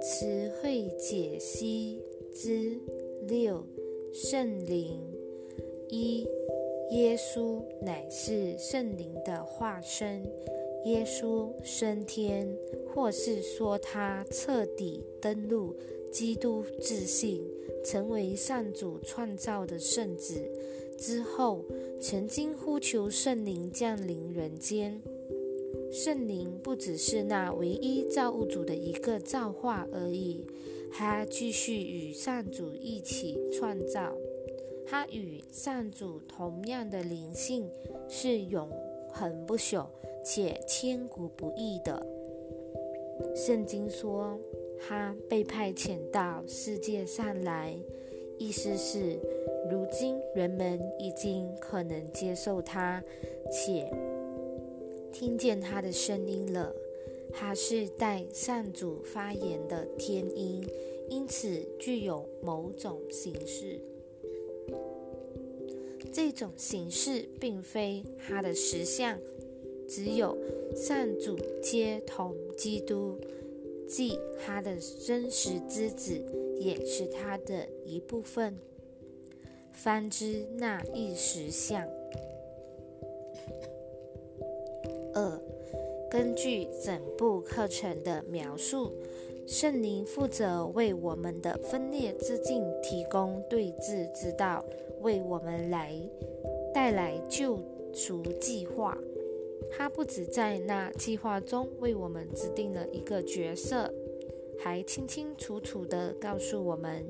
词汇解析之六：圣灵一，耶稣乃是圣灵的化身。耶稣升天，或是说他彻底登陆基督自信，成为上主创造的圣子之后，曾经呼求圣灵降临人间。圣灵不只是那唯一造物主的一个造化而已，他继续与上主一起创造。他与上主同样的灵性，是永恒不朽。且千古不易的。圣经说，他被派遣到世界上来，意思是，如今人们已经可能接受他，且听见他的声音了。他是带上主发言的天音，因此具有某种形式。这种形式并非他的实相。只有上主皆同基督，即他的真实之子，也是他的一部分。方知那一实相。二，根据整部课程的描述，圣灵负责为我们的分裂之境提供对峙之道，为我们来带来救赎计划。他不止在那计划中为我们指定了一个角色，还清清楚楚地告诉我们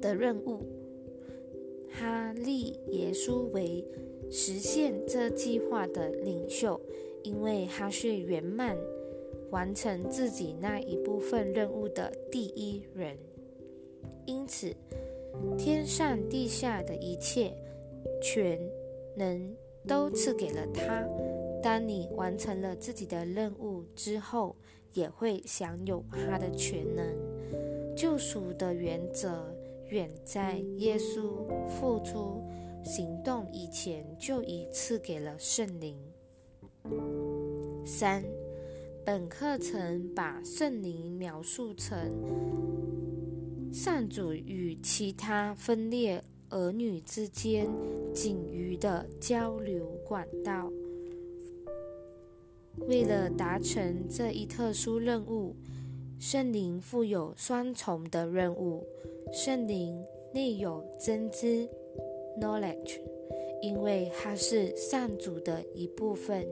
的任务。他立耶稣为实现这计划的领袖，因为他是圆满完成自己那一部分任务的第一人。因此，天上地下的一切全能。都赐给了他。当你完成了自己的任务之后，也会享有他的全能。救赎的原则远在耶稣付出行动以前就已赐给了圣灵。三，本课程把圣灵描述成上主与其他分裂。儿女之间仅余的交流管道。为了达成这一特殊任务，圣灵负有双重的任务。圣灵内有真知 （knowledge），因为它是上主的一部分，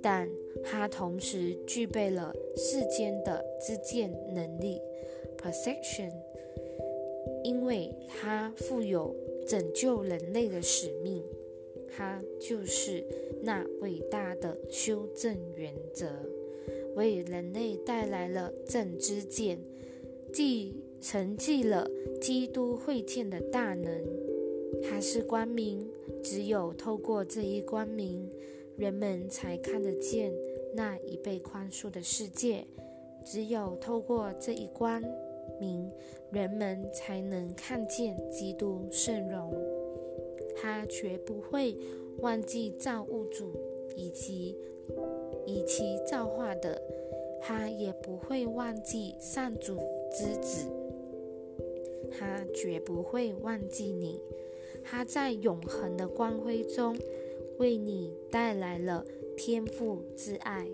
但它同时具备了世间的知见能力 （perception）。因为它负有拯救人类的使命，它就是那伟大的修正原则，为人类带来了正知见，既承继了基督会见的大能。他是光明，只有透过这一光明，人们才看得见那已被宽恕的世界。只有透过这一光。明人们才能看见基督圣容，他绝不会忘记造物主以及以其造化的，他也不会忘记上主之子，他绝不会忘记你，他在永恒的光辉中为你带来了天赋之爱，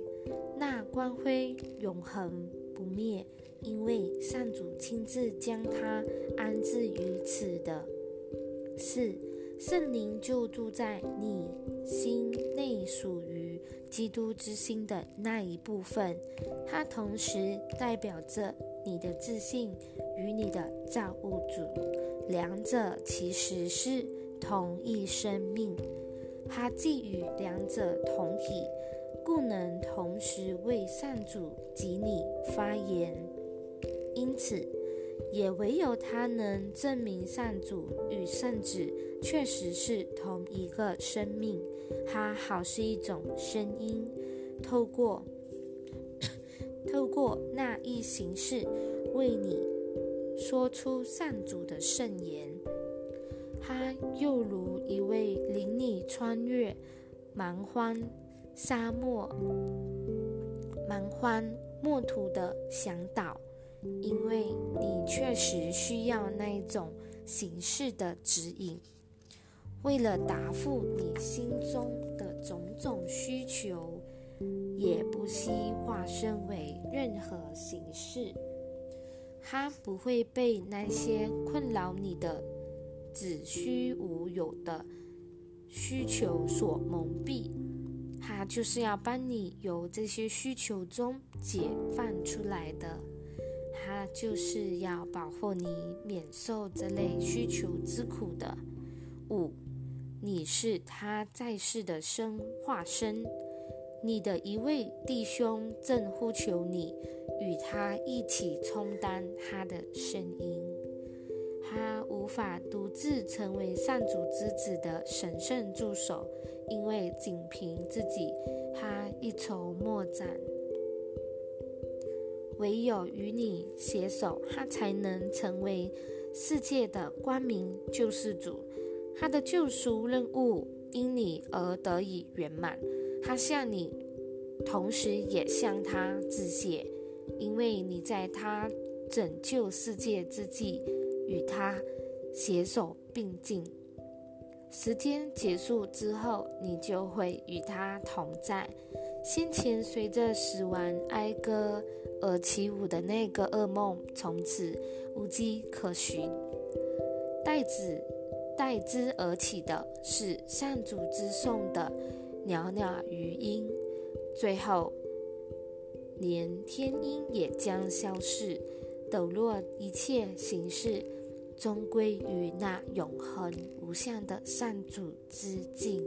那光辉永恒不灭。因为上主亲自将他安置于此的，四圣灵就住在你心内，属于基督之心的那一部分。它同时代表着你的自信与你的造物主，两者其实是同一生命。它既与两者同体，故能同时为善主及你发言。因此，也唯有他能证明上主与圣子确实是同一个生命。他好是一种声音，透过 透过那一形式为你说出上主的圣言。他又如一位领你穿越蛮荒沙漠蛮荒漠土的向导，因为你确实需要那一种形式的指引。为了答复你心中的种种需求，也不惜化身为任何形式。它不会被那些困扰你的子虚乌有的需求所蒙蔽。它就是要帮你由这些需求中解放出来的。他就是要保护你免受这类需求之苦的。五。你是他在世的生化身，你的一位弟兄正呼求你，与他一起充当他的声音。他无法独自成为上主之子的神圣助手，因为仅凭自己，他一筹莫展。唯有与你携手，他才能成为世界的光明救世主。他的救赎任务因你而得以圆满，他向你，同时也向他致谢，因为你在他拯救世界之际与他携手并进。时间结束之后，你就会与他同在。先前随着死亡哀歌而起舞的那个噩梦，从此无迹可寻。代子。代之而起的是上主之颂的袅袅余音，最后连天音也将消逝，抖落一切形式，终归于那永恒无相的上主之境。